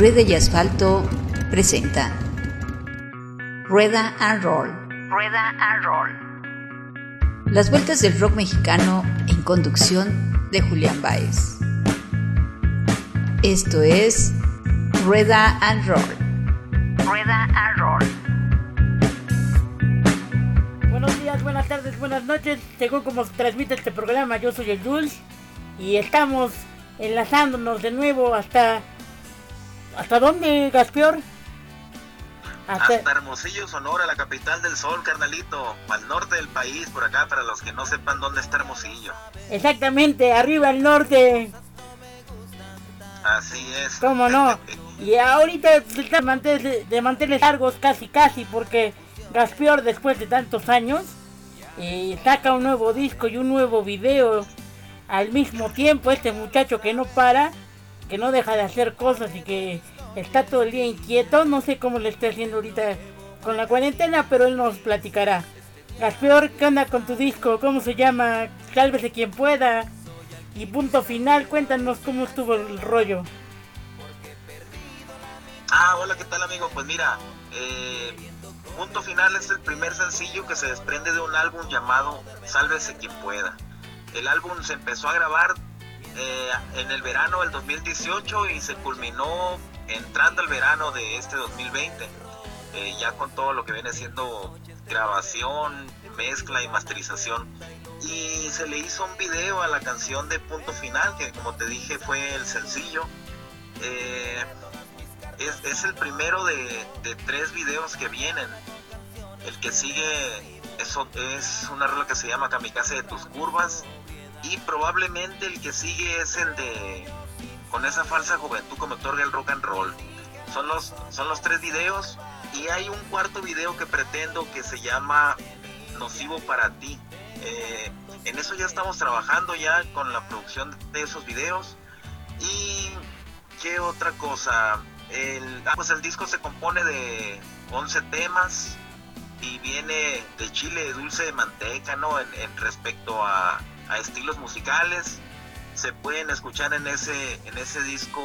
Rueda y Asfalto presenta Rueda and Roll. Rueda and Roll. Las vueltas del rock mexicano en conducción de Julián Baez. Esto es Rueda and Roll. Rueda and Roll. Buenos días, buenas tardes, buenas noches. Según como se transmite este programa, yo soy el Jules y estamos enlazándonos de nuevo hasta ¿Hasta dónde, Gaspior? Hasta... Hermosillo, Sonora, la capital del sol, carnalito. Al norte del país, por acá, para los que no sepan dónde está Hermosillo. Exactamente, arriba al norte. Así es. ¿Cómo no? y ahorita de manteles, de manteles largos, casi, casi, porque Gaspior, después de tantos años, eh, saca un nuevo disco y un nuevo video al mismo tiempo. Este muchacho que no para que no deja de hacer cosas y que está todo el día inquieto. No sé cómo le está haciendo ahorita con la cuarentena, pero él nos platicará. Gaspeor, ¿qué onda con tu disco? ¿Cómo se llama? Sálvese quien pueda. Y punto final, cuéntanos cómo estuvo el rollo. Ah, hola, ¿qué tal amigo? Pues mira, eh, punto final es el primer sencillo que se desprende de un álbum llamado Sálvese quien pueda. El álbum se empezó a grabar eh, en el verano del 2018 y se culminó entrando el verano de este 2020, eh, ya con todo lo que viene siendo grabación, mezcla y masterización. Y se le hizo un video a la canción de Punto Final, que como te dije fue el sencillo. Eh, es, el primero de, tres videos que vienen. El que sigue eso es una rola que se llama Kamikaze de tus curvas y probablemente el que sigue es el de con esa falsa juventud como otorga el rock and roll. Son los, son los tres videos y hay un cuarto video que pretendo que se llama Nocivo para ti. Eh, en eso ya estamos trabajando ya con la producción de esos videos. Y qué otra cosa. El, ah, pues el disco se compone de 11 temas y viene de chile dulce de manteca, ¿no? en respecto a, a estilos musicales. Se pueden escuchar en ese, en ese disco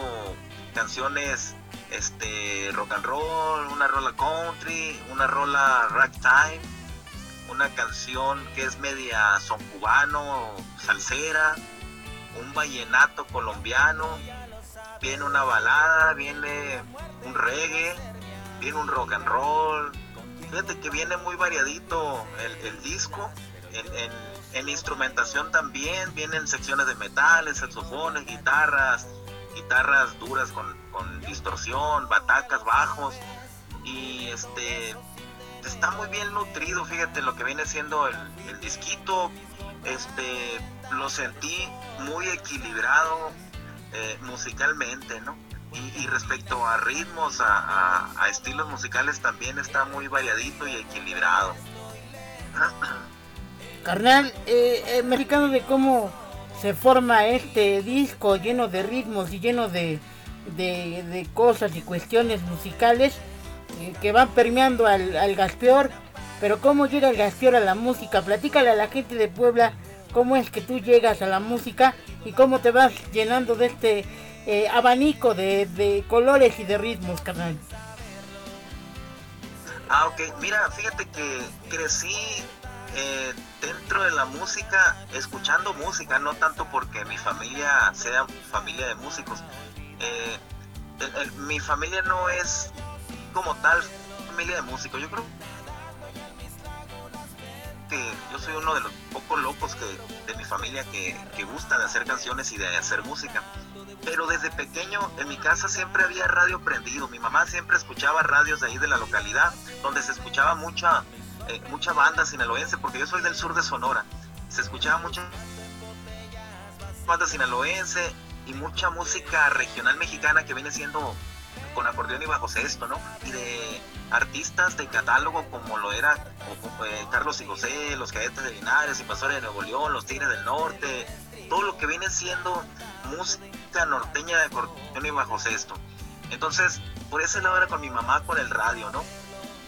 canciones este rock and roll, una rola country, una rola ragtime, una canción que es media son cubano, salsera, un vallenato colombiano, viene una balada, viene un reggae, viene un rock and roll. Fíjate que viene muy variadito el, disco en en instrumentación también vienen secciones de metales, saxofones, guitarras, guitarras duras con, distorsión, batacas, bajos. Y este está muy bien nutrido, fíjate lo que viene siendo el, disquito. Este lo sentí muy equilibrado eh, musicalmente, ¿no? Y, respecto a ritmos, a estilos musicales también está muy variadito y equilibrado. Carnal, eh, eh mexicano de cómo se forma este disco lleno de ritmos y lleno de, de, cosas y cuestiones musicales eh, que van permeando al, al Gaspeor. Pero cómo llega el Gaspeor a la música, platícale a la gente de Puebla cómo es que tú llegas a la música y cómo te vas llenando de este eh, abanico de, de, colores y de ritmos, carnal. Ah, ok. Mira, fíjate que crecí eh, dentro de la música, escuchando música, no tanto porque mi familia sea familia de músicos. Eh, mi familia no es como tal familia de músicos. Yo creo que yo soy uno de los pocos locos que, de mi familia que, que gusta de hacer canciones y de hacer música. Pero desde pequeño en mi casa siempre había radio prendido. Mi mamá siempre escuchaba radios de ahí de la localidad, donde se escuchaba mucha eh, mucha banda sinaloense, porque yo soy del sur de Sonora. Se escuchaba mucha banda sinaloense y mucha música regional mexicana que viene siendo con acordeón y bajo sexto, ¿no? Y de artistas de catálogo como lo era eh, Carlos y José, los Cadetes de Linares, Invasores de Nuevo León, los Tigres del Norte, todo lo que viene siendo música norteña de acordeón y bajo sexto. Entonces, por ese lado era con mi mamá con el radio, ¿no?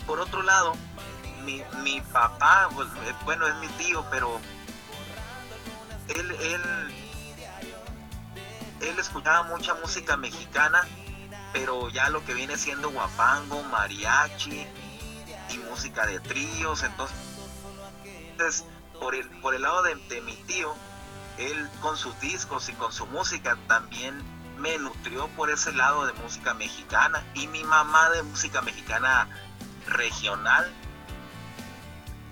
Por otro lado, mi, papá, pues, eh, bueno, es mi tío, pero él, él, él escuchaba mucha música mexicana pero ya lo que viene siendo guapango, mariachi y música de tríos, entonces por el, por el lado de mi tío, él con sus discos y con su música también me nutrió por ese lado de música mexicana y mi mamá de música mexicana regional.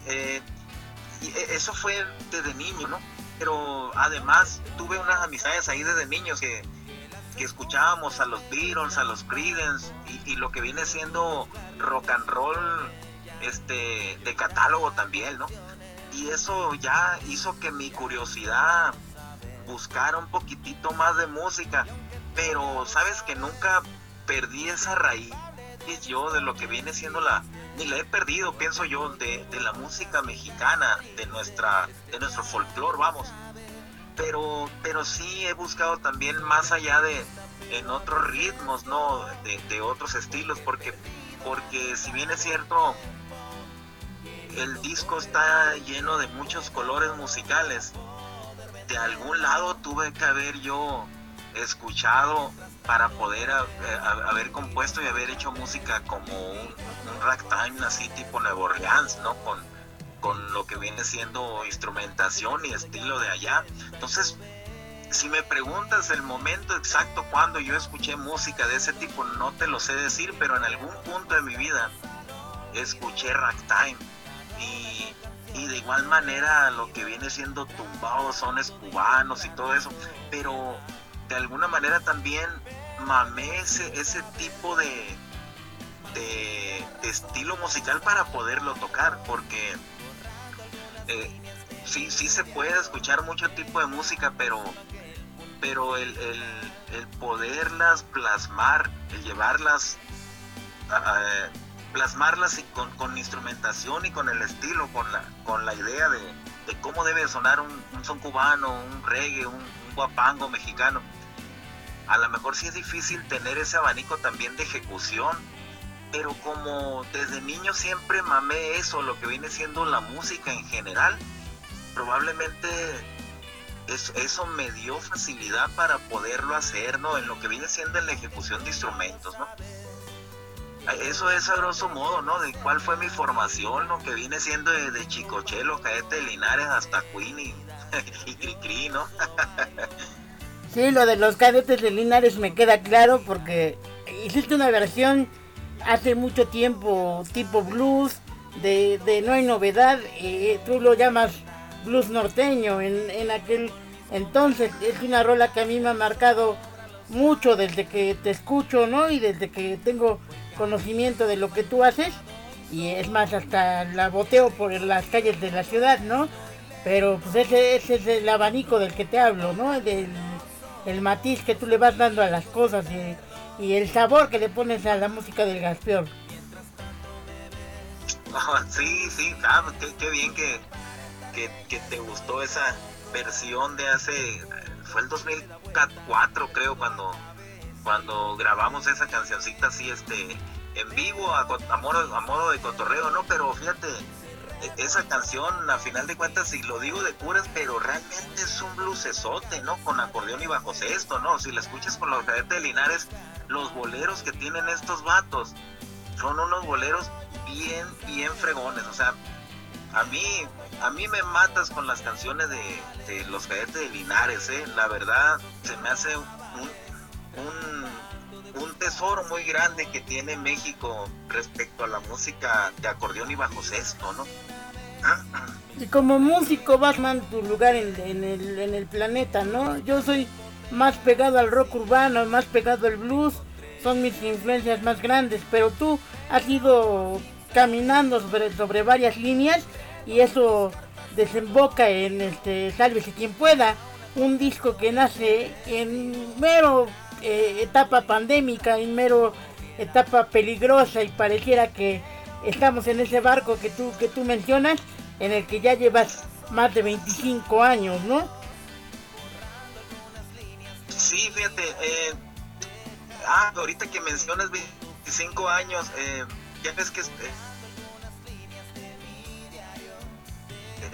Eh, e, eso fue desde niño, ¿no? Pero además tuve unas amistades ahí desde niños que, que escuchábamos a los Beatles, a los Creedence y, y, lo que viene siendo rock and roll este, de catálogo también, ¿no? Y eso ya hizo que mi curiosidad buscara un poquitito más de música pero sabes que nunca perdí esa raíz yo de lo que viene siendo la ni la he perdido pienso yo de, de la música mexicana de nuestra de nuestro folclore vamos. Pero pero sí he buscado también más allá de en otros ritmos no de, otros estilos porque porque si bien es cierto el disco está lleno de muchos colores musicales de algún lado tuve que haber yo escuchado para poder haber compuesto y haber hecho música como un, ragtime así tipo Nuevo Orleans, ¿no? Con, con lo que viene siendo instrumentación y estilo de allá. Entonces, si me preguntas el momento exacto cuando yo escuché música de ese tipo, no te lo sé decir, pero en algún punto de mi vida escuché ragtime y, y de igual manera lo que viene siendo tumbados, sones cubanos y todo eso, pero de alguna manera también mamé ese, ese tipo de, de, estilo musical para poderlo tocar, porque eh, sí, sí se puede escuchar mucho tipo de música, pero, pero el, el, poderlas plasmar, el llevarlas, plasmarlas con, con, instrumentación y con el estilo, con la, con la idea de, de cómo debe sonar un, son cubano, un reggae, un guapango mexicano a lo mejor sí es difícil tener ese abanico también de ejecución, pero como desde niño siempre mamé eso, lo que viene siendo la música en general, probablemente eso, me dio facilidad para poderlo hacer, ¿no? En lo que viene siendo en la ejecución de instrumentos, ¿no? Eso es a grosso modo, ¿no? De cuál fue mi formación, lo que viene siendo de, Chicochelo, Caete Linares hasta Queen y, y Cricri, ¿no? Sí, lo de los cadetes de Linares me queda claro porque hiciste una versión hace mucho tiempo tipo blues de, de No hay novedad, eh, tú lo llamas blues norteño en, en aquel entonces, es una rola que a mí me ha marcado mucho desde que te escucho, ¿no? Y desde que tengo conocimiento de lo que tú haces. Y es más, hasta la boteo por las calles de la ciudad, ¿no? Pero pues ese, ese es el abanico del que te hablo, ¿no? El matiz que tú le vas dando a las cosas y, el sabor que le pones a la música del Gaspior. sí, sí, claro, qué, bien que, que, te gustó esa versión de hace, fue el 2004 creo cuando, cuando grabamos esa cancioncita así este en vivo a, modo, a modo de cotorreo, ¿no? Pero fíjate, esa canción, a final de cuentas, si lo digo de curas, pero realmente es un bluesesote, ¿no? Con acordeón y bajo sexto, ¿no? Si la escuchas con los cadetes de Linares, los boleros que tienen estos vatos son unos boleros bien, bien fregones. O sea, a mí, a mí me matas con las canciones de, los cadetes de Linares, ¿eh? La verdad, se me hace un, un, un tesoro muy grande que tiene México respecto a la música de acordeón y bajo sexto, ¿no? Y como músico Batman tu lugar en, el, en el planeta, ¿no? Yo soy más pegado al rock urbano, más pegado al blues, son mis influencias más grandes, pero tú has ido caminando sobre, varias líneas y eso desemboca en este Sálvese quien pueda, un disco que nace en mero eh, etapa pandémica, en mero etapa peligrosa y pareciera que estamos en ese barco que tú, que tú mencionas, en el que ya llevas más de 25 años, ¿no? Sí, fíjate, eh, ah, ahorita que mencionas 25 años, eh, ya ves que eh,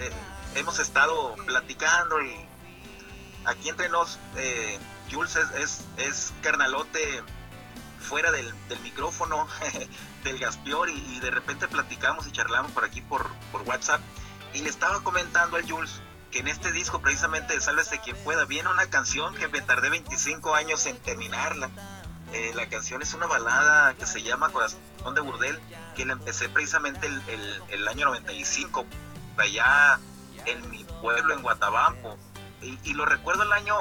eh, hemos estado platicando y aquí entre nos, Jules es, es, es carnalote fuera del, micrófono del Gaspior y, de repente platicamos y charlamos por aquí por, por WhatsApp y le estaba comentando al Jules que en este disco precisamente de Sálvese quien pueda viene una canción que me tardé 25 años en terminarla. Eh, la canción es una balada que se llama Corazón de Burdel, que la empecé precisamente el, el, año 95, allá en mi pueblo, en Guatabampo. Y, lo recuerdo el año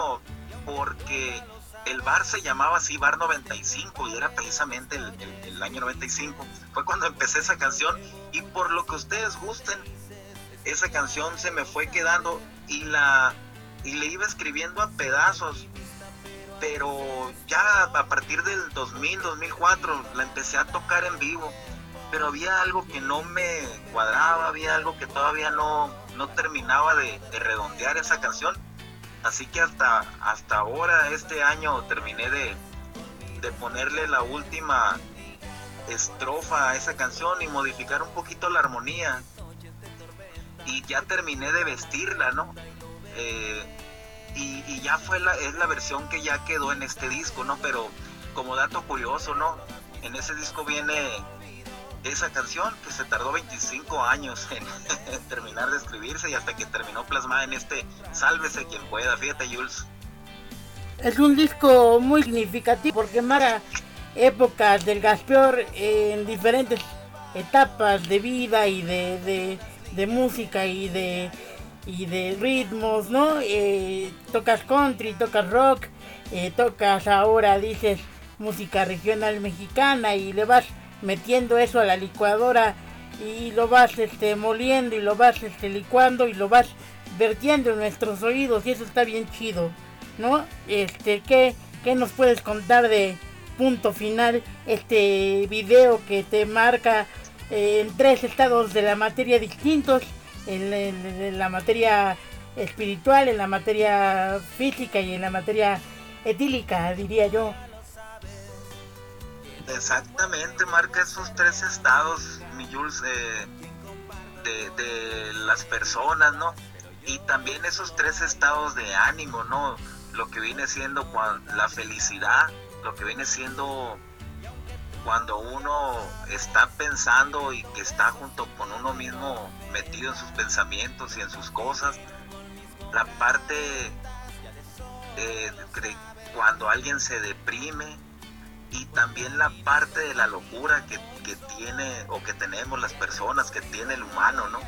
porque el bar se llamaba así, Bar 95, y era precisamente el, año 95. Fue cuando empecé esa canción, y por lo que ustedes gusten, esa canción se me fue quedando y la y le iba escribiendo a pedazos. Pero ya a partir del 2000 2004 la empecé a tocar en vivo. Pero había algo que no me cuadraba había algo que todavía no no terminaba de, redondear esa canción así que hasta hasta ahora este año terminé de de ponerle la última estrofa a esa canción y modificar un poquito la armonía y ya terminé de vestirla, ¿no? Eh, y, ya fue la, es la versión que ya quedó en este disco, ¿no? Pero como dato curioso, ¿no? En ese disco viene esa canción que se tardó 25 años en, terminar de escribirse y hasta que terminó plasmada en este Sálvese quien pueda, fíjate Jules. Es un disco muy significativo porque marca épocas del Gaspeor en diferentes etapas de vida y de de música y de, y de ritmos, ¿no? Eh, tocas country, tocas rock, eh, tocas ahora, dices, música regional mexicana y le vas metiendo eso a la licuadora y lo vas este, moliendo y lo vas este, licuando y lo vas vertiendo en nuestros oídos y eso está bien chido, ¿no? Este, ¿qué, qué nos puedes contar de punto final? Este video que te marca en tres estados de la materia distintos, en, la materia espiritual, en la materia física y en la materia etílica, diría yo. Exactamente, marca esos tres estados, mi Jules, de, de, las personas, ¿no? Y también esos tres estados de ánimo, ¿no? Lo que viene siendo la felicidad, lo que viene siendo cuando uno está pensando y que está junto con uno mismo metido en sus pensamientos y en sus cosas, la parte de, cuando alguien se deprime y también la parte de la locura que, que, tiene o que tenemos las personas, que tiene el humano, ¿no?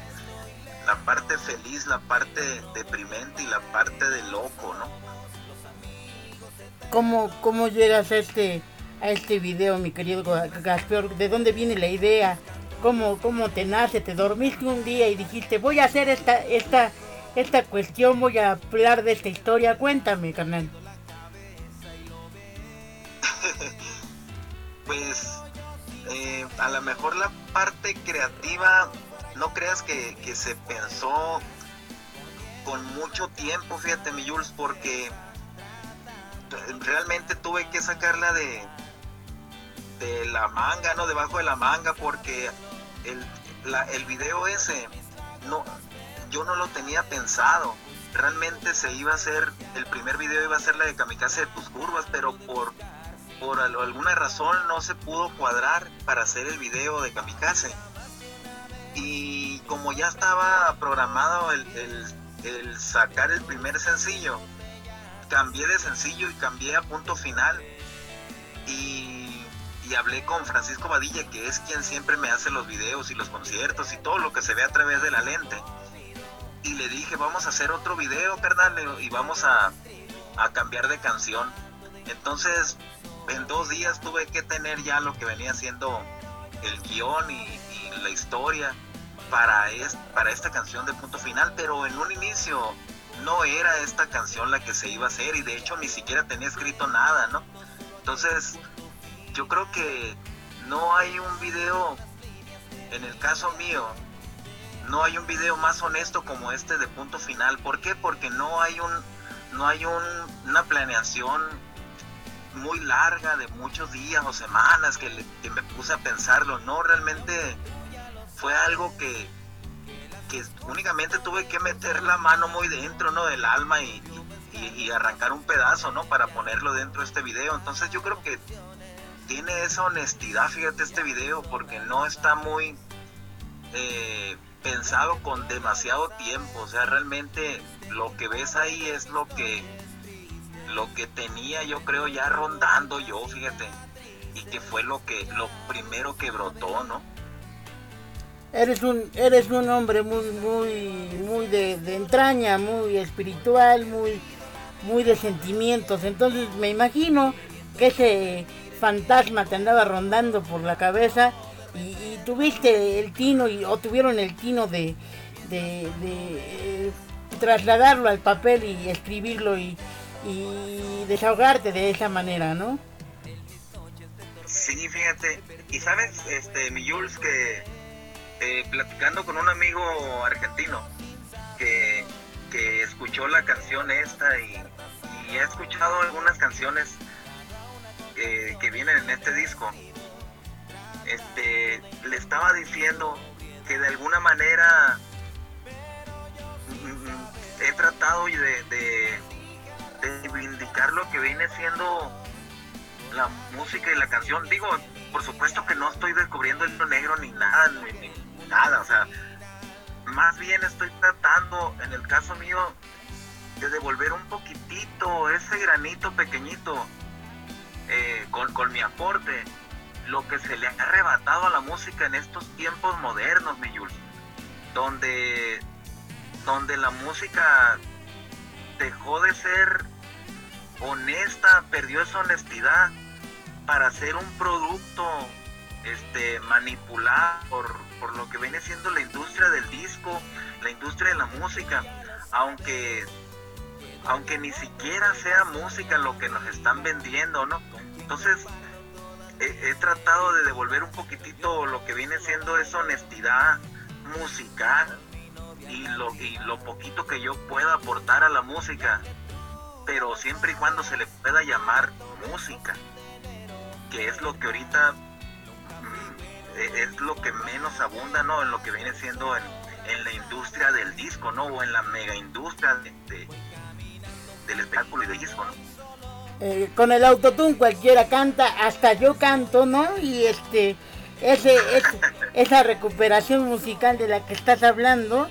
La parte feliz, la parte deprimente y la parte de loco, ¿no? ¿Cómo, cómo llegas a este a este video, mi querido Gaspior, ¿de dónde viene la idea? ¿Cómo, ¿Cómo te nace? ¿Te dormiste un día y dijiste, voy a hacer esta, esta, esta cuestión, voy a hablar de esta historia? Cuéntame, carnal. Pues eh, a lo mejor la parte creativa, no creas que, se pensó con mucho tiempo, fíjate mi Jules, porque realmente tuve que sacarla de, de la manga, ¿no? Debajo de la manga, porque el, el video ese, no, yo no lo tenía pensado. Realmente se iba a hacer, el primer video iba a ser la de Kamikaze de tus curvas, pero por, por alguna razón no se pudo cuadrar para hacer el video de Kamikaze. Y como ya estaba programado el, sacar el primer sencillo, cambié de sencillo y cambié a punto final. Y y hablé con Francisco Badilla, que es quien siempre me hace los videos y los conciertos y todo lo que se ve a través de la lente. Y le dije, vamos a hacer otro video, carnal, y vamos a, cambiar de canción. Entonces, en dos días tuve que tener ya lo que venía siendo el guion y, la historia para, esta canción de punto final, pero en un inicio no era esta canción la que se iba a hacer y de hecho ni siquiera tenía escrito nada, ¿no? Entonces, yo creo que no hay un video, en el caso mío, no hay un video más honesto como este de punto final. ¿Por qué? Porque no hay un, no hay un, una planeación muy larga de muchos días o semanas que, me puse a pensarlo. No, realmente fue algo que, únicamente tuve que meter la mano muy dentro, ¿no? Del alma y, arrancar un pedazo, ¿no? Para ponerlo dentro de este video. Entonces yo creo que tiene esa honestidad, fíjate este video, porque no está muy eh, pensado con demasiado tiempo, o sea, realmente lo que ves ahí es lo que lo que tenía yo creo ya rondando yo, fíjate, y que fue lo que lo primero que brotó, ¿no? Eres un eres un hombre muy muy muy de, entraña, muy espiritual, muy muy de sentimientos, entonces me imagino que ese fantasma te andaba rondando por la cabeza y, tuviste el tino y, o tuvieron el tino de, de, eh, trasladarlo al papel y escribirlo y, y desahogarte de esa manera, ¿no? Sí, fíjate. Y sabes, este, mi Jules, que eh, platicando con un amigo argentino que, que escuchó la canción esta y, y ha escuchado algunas canciones eh, que vienen en este disco, este, le estaba diciendo que de alguna manera mm, mm, he tratado de, de, reivindicar lo que viene siendo la música y la canción. Digo, por supuesto que no estoy descubriendo el negro ni nada, ni, nada, o sea, más bien estoy tratando, en el caso mío, de devolver un poquitito, ese granito pequeñito, eh, con, con mi aporte, lo que se le ha arrebatado a la música en estos tiempos modernos, mi Jules, donde, donde la música dejó de ser honesta, perdió esa honestidad para ser un producto este, manipulado por, por lo que viene siendo la industria del disco, la industria de la música, aunque aunque ni siquiera sea música lo que nos están vendiendo, ¿no? Entonces, he, tratado de devolver un poquitito lo que viene siendo esa honestidad musical y lo, y lo poquito que yo pueda aportar a la música, pero siempre y cuando se le pueda llamar música, que es lo que ahorita mm, e, es lo que menos abunda, ¿no? En lo que viene siendo en, en la industria del disco, ¿no? O en la mega industria de, del espectáculo y del disco, ¿no? Eh, con el autotune cualquiera canta, hasta yo canto, ¿no? Y este, ese, esa recuperación musical de la que estás hablando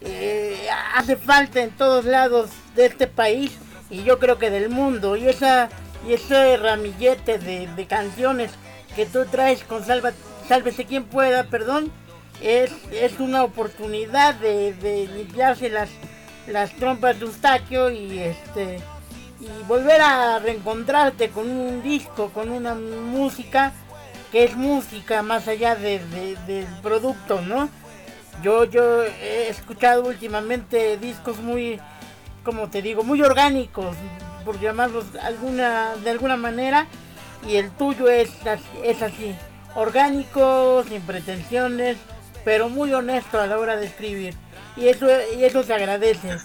eh, hace falta en todos lados de este país y yo creo que del mundo. Y esa y ese ramillete de, canciones que tú traes con Salva, Sálvese quien pueda, perdón, es, es una oportunidad de, de limpiarse las, las trompas de Eustaquio y este y volver a reencontrarte con un disco, con una música que es música más allá de, del producto, ¿no? Yo, yo he escuchado últimamente discos muy, como te digo, muy orgánicos, por llamarlos alguna, de alguna manera, y el tuyo es, es así, orgánico, sin pretensiones, pero muy honesto a la hora de escribir. Y eso, y eso se agradece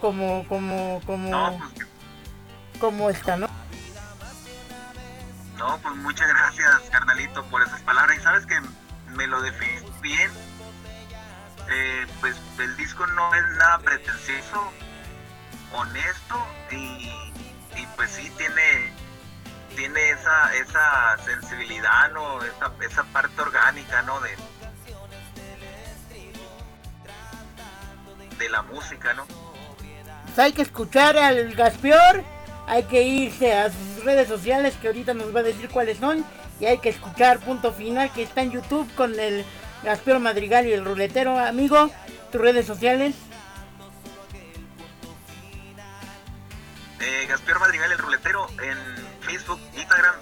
como, como, como, pues, como esta, ¿no? No, pues muchas gracias, carnalito, por esas palabras. Y sabes que me lo defines bien. Eh, pues el disco no es nada pretencioso, honesto y, pues sí tiene tiene esa esa sensibilidad, ¿no? Esa, esa parte orgánica, ¿no? De, de la música, ¿no? Pues hay que escuchar al Gaspior hay que irse a sus redes sociales que ahorita nos va a decir cuáles son y hay que escuchar punto final que está en YouTube con el Gaspero Madrigal y el ruletero amigo tus redes sociales en Facebook Instagram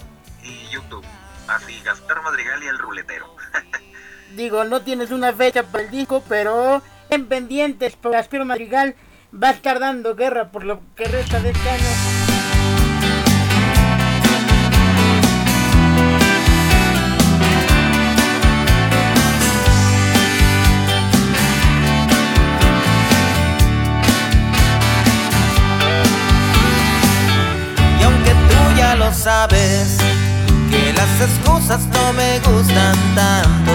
y YouTube. Así Gaspero Madrigal y el ruletero. Digo no tienes una fecha para el disco pero en pendientes por Gaspero Madrigal va a estar dando guerra por lo que resta de este año sabes que las excusas no me gustan tanto.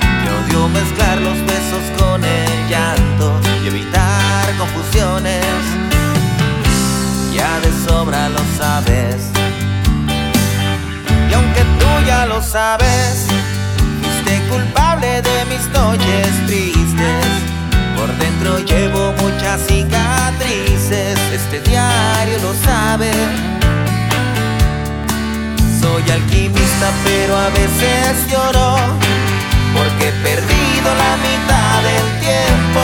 Que odio mezclar los besos con el llanto y evitar confusiones. Ya de sobra lo sabes. Y aunque tú sabes, fuiste culpable de mis noches tristes. Por dentro llevo muchas cicatrices, este diario Alquimista, pero a veces lloro, porque he perdido la mitad del tiempo,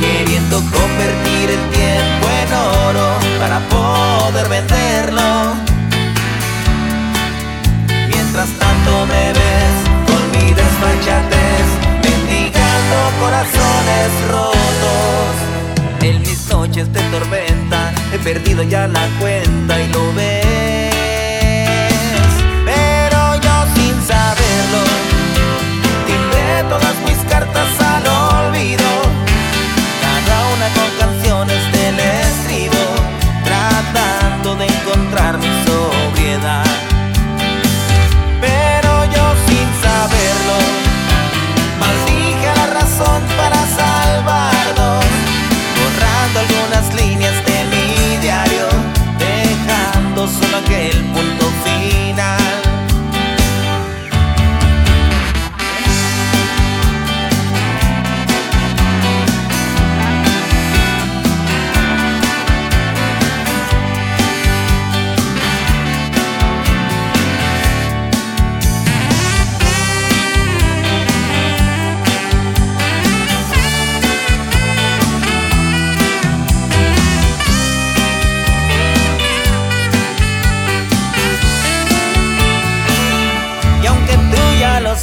queriendo convertir el tiempo en oro para poder venderlo mientras tanto me ves con mi desfachatez, mendigando corazones rotos. En mis noches de tormenta he perdido ya la cuenta y lo ves.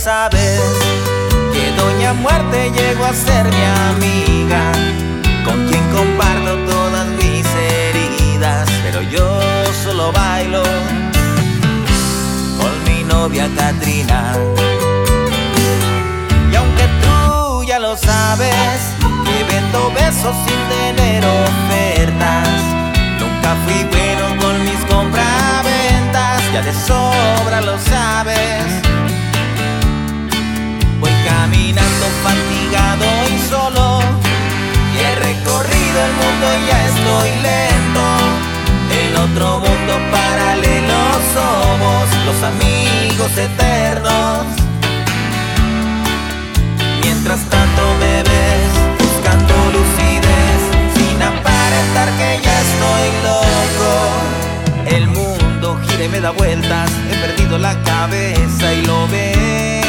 Sabes que Doña Muerte llegó a ser mi amiga, con quien comparto todas mis heridas, pero yo solo bailo con mi novia Katrina. Y aunque tú ya lo sabes, que vendo besos sin tener ofertas, nunca fui bueno con mis compraventas, ya de sobra lo sabes caminando fatigado y solo. Y he recorrido el mundo y ya estoy lento. En otro mundo paralelo somos los amigos eternos. Mientras tanto me ves buscando lucidez, sin aparentar que ya estoy loco. El mundo gira y me da vueltas, he perdido la cabeza y lo ves.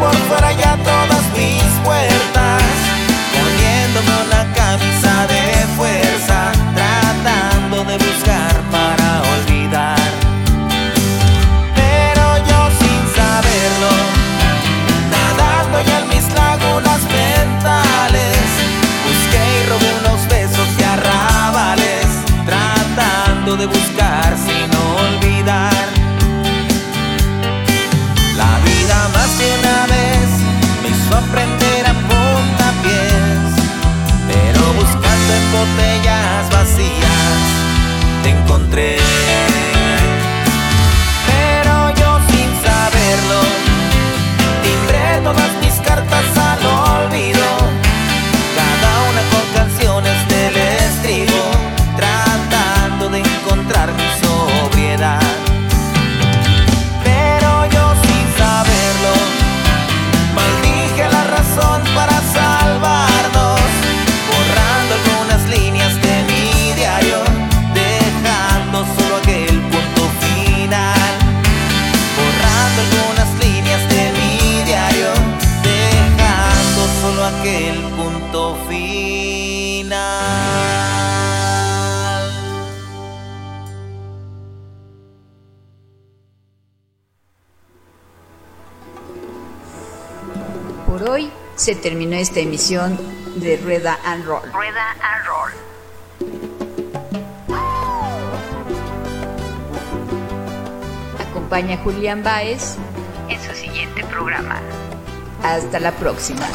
Por fuera ya todas mis puertas, poniéndome una camisa de fuerza, tratando de buscar para olvidar. Pero yo sin saberlo, nadando ya en mis lagunas mentales, busqué y robé unos besos y arrabales, tratando de buscar sin olvidar. Aprender a puntapiés, pero buscando en botellas vacías te encontré. Se terminó esta emisión de Rueda and Roll. Rueda and Roll. Acompaña a Julián Baez en su siguiente programa. Hasta la próxima.